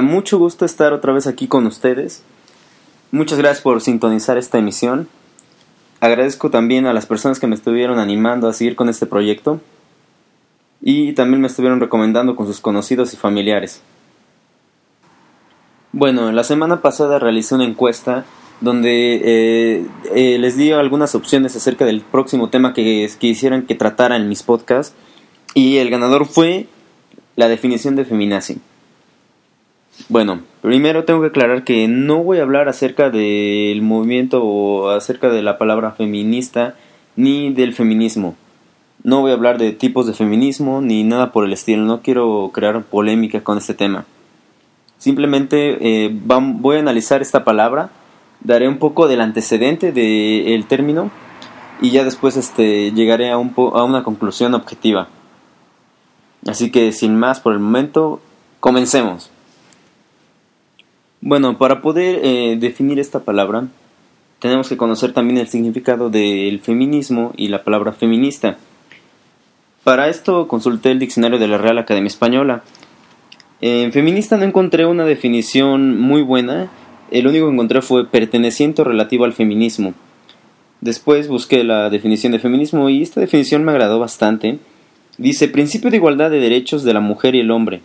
Mucho gusto estar otra vez aquí con ustedes. Muchas gracias por sintonizar esta emisión. Agradezco también a las personas que me estuvieron animando a seguir con este proyecto y también me estuvieron recomendando con sus conocidos y familiares. Bueno, la semana pasada realicé una encuesta donde eh, eh, les di algunas opciones acerca del próximo tema que quisieran que tratara en mis podcasts y el ganador fue la definición de feminazi. Bueno, primero tengo que aclarar que no voy a hablar acerca del movimiento o acerca de la palabra feminista ni del feminismo. No voy a hablar de tipos de feminismo ni nada por el estilo. No quiero crear polémica con este tema. Simplemente eh, voy a analizar esta palabra, daré un poco del antecedente del término y ya después este, llegaré a, un a una conclusión objetiva. Así que sin más por el momento, comencemos. Bueno, para poder eh, definir esta palabra, tenemos que conocer también el significado del feminismo y la palabra feminista. Para esto consulté el diccionario de la Real Academia Española. En feminista no encontré una definición muy buena, el único que encontré fue perteneciente o relativo al feminismo. Después busqué la definición de feminismo y esta definición me agradó bastante. Dice principio de igualdad de derechos de la mujer y el hombre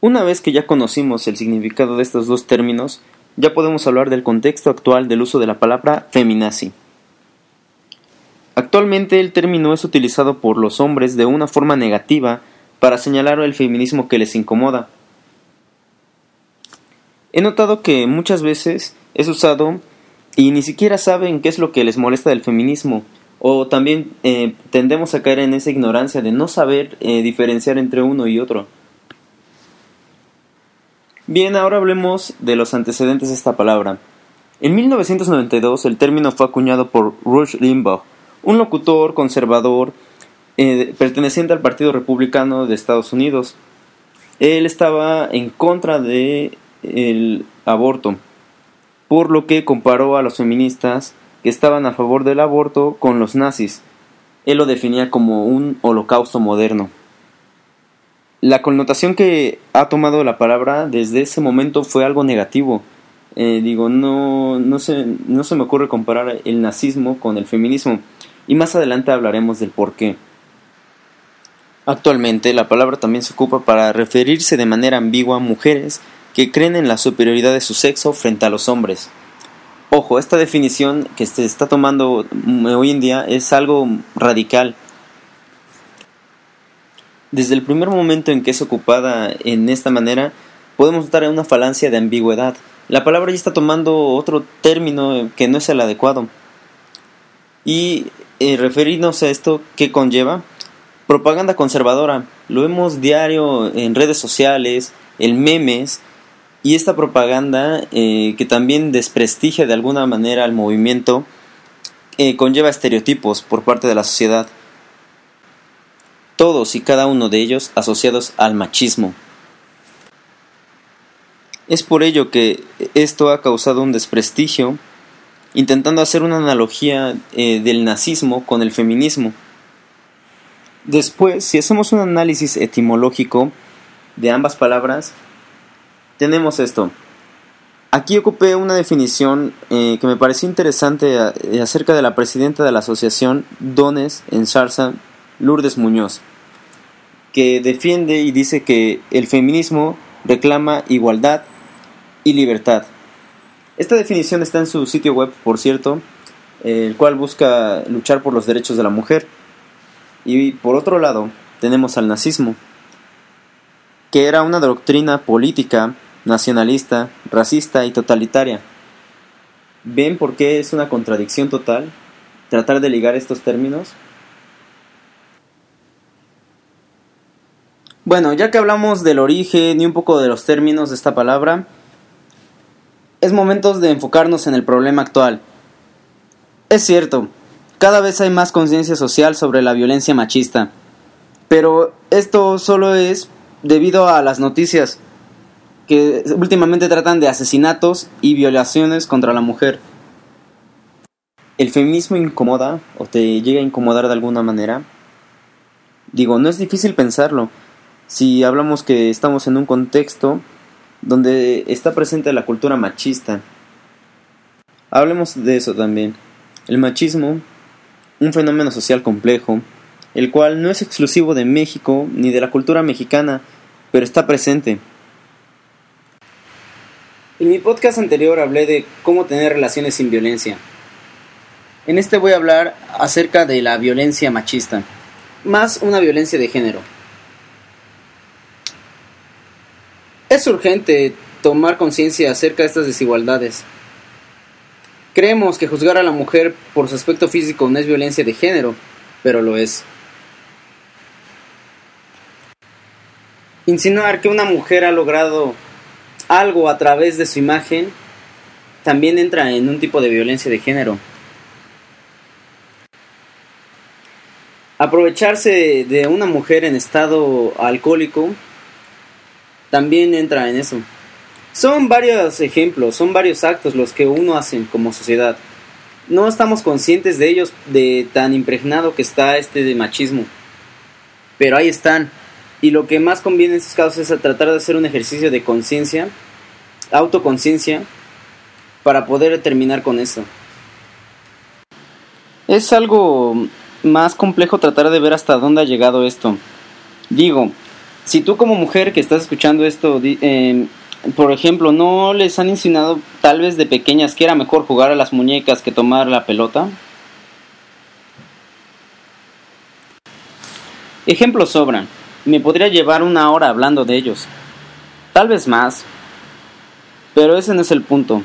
una vez que ya conocimos el significado de estos dos términos, ya podemos hablar del contexto actual del uso de la palabra feminazi. Actualmente el término es utilizado por los hombres de una forma negativa para señalar el feminismo que les incomoda. He notado que muchas veces es usado y ni siquiera saben qué es lo que les molesta del feminismo, o también eh, tendemos a caer en esa ignorancia de no saber eh, diferenciar entre uno y otro. Bien, ahora hablemos de los antecedentes de esta palabra. En 1992 el término fue acuñado por Rush Limbaugh, un locutor conservador eh, perteneciente al Partido Republicano de Estados Unidos. Él estaba en contra del el aborto, por lo que comparó a los feministas que estaban a favor del aborto con los nazis. Él lo definía como un holocausto moderno. La connotación que ha tomado la palabra desde ese momento fue algo negativo. Eh, digo, no, no, se, no se me ocurre comparar el nazismo con el feminismo y más adelante hablaremos del por qué. Actualmente la palabra también se ocupa para referirse de manera ambigua a mujeres que creen en la superioridad de su sexo frente a los hombres. Ojo, esta definición que se está tomando hoy en día es algo radical desde el primer momento en que es ocupada en esta manera, podemos notar una falancia de ambigüedad. La palabra ya está tomando otro término que no es el adecuado. Y eh, referirnos a esto, ¿qué conlleva? Propaganda conservadora. Lo vemos diario en redes sociales, en memes, y esta propaganda eh, que también desprestigia de alguna manera al movimiento, eh, conlleva estereotipos por parte de la sociedad todos y cada uno de ellos asociados al machismo. Es por ello que esto ha causado un desprestigio, intentando hacer una analogía eh, del nazismo con el feminismo. Después, si hacemos un análisis etimológico de ambas palabras, tenemos esto. Aquí ocupé una definición eh, que me pareció interesante eh, acerca de la presidenta de la asociación Dones en Sarsa, Lourdes Muñoz que defiende y dice que el feminismo reclama igualdad y libertad. Esta definición está en su sitio web, por cierto, el cual busca luchar por los derechos de la mujer. Y por otro lado, tenemos al nazismo, que era una doctrina política, nacionalista, racista y totalitaria. ¿Ven por qué es una contradicción total tratar de ligar estos términos? Bueno, ya que hablamos del origen y un poco de los términos de esta palabra, es momento de enfocarnos en el problema actual. Es cierto, cada vez hay más conciencia social sobre la violencia machista, pero esto solo es debido a las noticias que últimamente tratan de asesinatos y violaciones contra la mujer. ¿El feminismo incomoda o te llega a incomodar de alguna manera? Digo, no es difícil pensarlo si hablamos que estamos en un contexto donde está presente la cultura machista. Hablemos de eso también. El machismo, un fenómeno social complejo, el cual no es exclusivo de México ni de la cultura mexicana, pero está presente. En mi podcast anterior hablé de cómo tener relaciones sin violencia. En este voy a hablar acerca de la violencia machista, más una violencia de género. Es urgente tomar conciencia acerca de estas desigualdades. Creemos que juzgar a la mujer por su aspecto físico no es violencia de género, pero lo es. Insinuar que una mujer ha logrado algo a través de su imagen también entra en un tipo de violencia de género. Aprovecharse de una mujer en estado alcohólico también entra en eso. Son varios ejemplos, son varios actos los que uno hace como sociedad. No estamos conscientes de ellos, de tan impregnado que está este de machismo. Pero ahí están. Y lo que más conviene en estos casos es tratar de hacer un ejercicio de conciencia, autoconciencia, para poder terminar con eso. Es algo más complejo tratar de ver hasta dónde ha llegado esto. Digo, si tú como mujer que estás escuchando esto, por ejemplo, ¿no les han insinuado tal vez de pequeñas que era mejor jugar a las muñecas que tomar la pelota? Ejemplos sobran. Me podría llevar una hora hablando de ellos. Tal vez más. Pero ese no es el punto.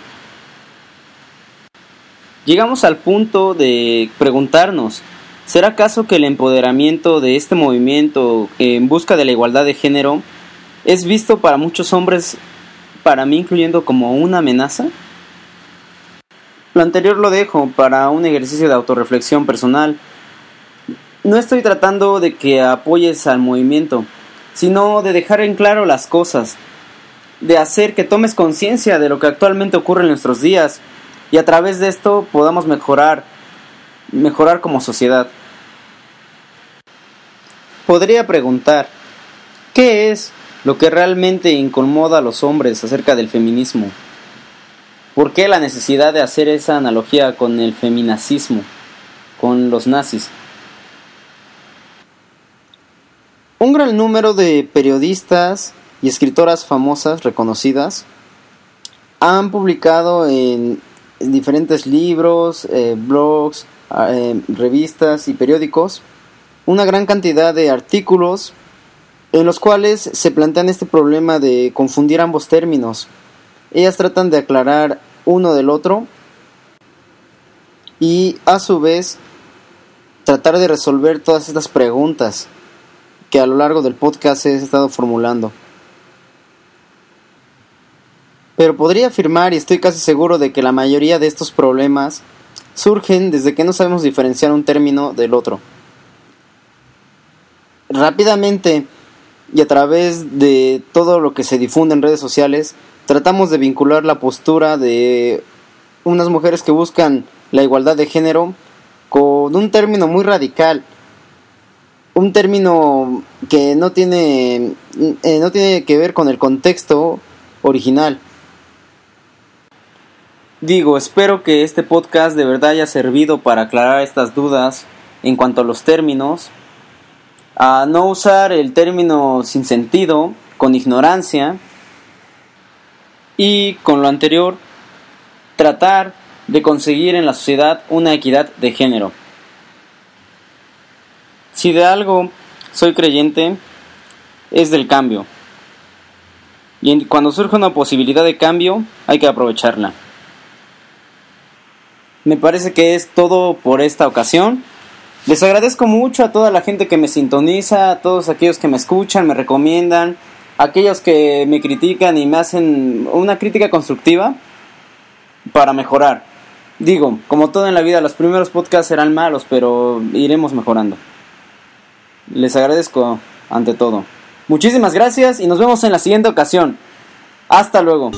Llegamos al punto de preguntarnos, ¿será acaso que el empoderamiento de este movimiento en busca de la igualdad de género es visto para muchos hombres para mí incluyendo como una amenaza? Lo anterior lo dejo para un ejercicio de autorreflexión personal. No estoy tratando de que apoyes al movimiento, sino de dejar en claro las cosas, de hacer que tomes conciencia de lo que actualmente ocurre en nuestros días y a través de esto podamos mejorar, mejorar como sociedad. Podría preguntar, ¿qué es lo que realmente incomoda a los hombres acerca del feminismo. ¿Por qué la necesidad de hacer esa analogía con el feminacismo, con los nazis? Un gran número de periodistas y escritoras famosas, reconocidas, han publicado en diferentes libros, eh, blogs, eh, revistas y periódicos una gran cantidad de artículos en los cuales se plantean este problema de confundir ambos términos. Ellas tratan de aclarar uno del otro y a su vez tratar de resolver todas estas preguntas que a lo largo del podcast he estado formulando. Pero podría afirmar y estoy casi seguro de que la mayoría de estos problemas surgen desde que no sabemos diferenciar un término del otro. Rápidamente y a través de todo lo que se difunde en redes sociales, tratamos de vincular la postura de unas mujeres que buscan la igualdad de género con un término muy radical, un término que no tiene, eh, no tiene que ver con el contexto original. Digo, espero que este podcast de verdad haya servido para aclarar estas dudas en cuanto a los términos a no usar el término sin sentido, con ignorancia y con lo anterior, tratar de conseguir en la sociedad una equidad de género. Si de algo soy creyente, es del cambio. Y cuando surge una posibilidad de cambio, hay que aprovecharla. Me parece que es todo por esta ocasión. Les agradezco mucho a toda la gente que me sintoniza, a todos aquellos que me escuchan, me recomiendan, a aquellos que me critican y me hacen una crítica constructiva para mejorar. Digo, como todo en la vida, los primeros podcasts serán malos, pero iremos mejorando. Les agradezco ante todo. Muchísimas gracias y nos vemos en la siguiente ocasión. Hasta luego.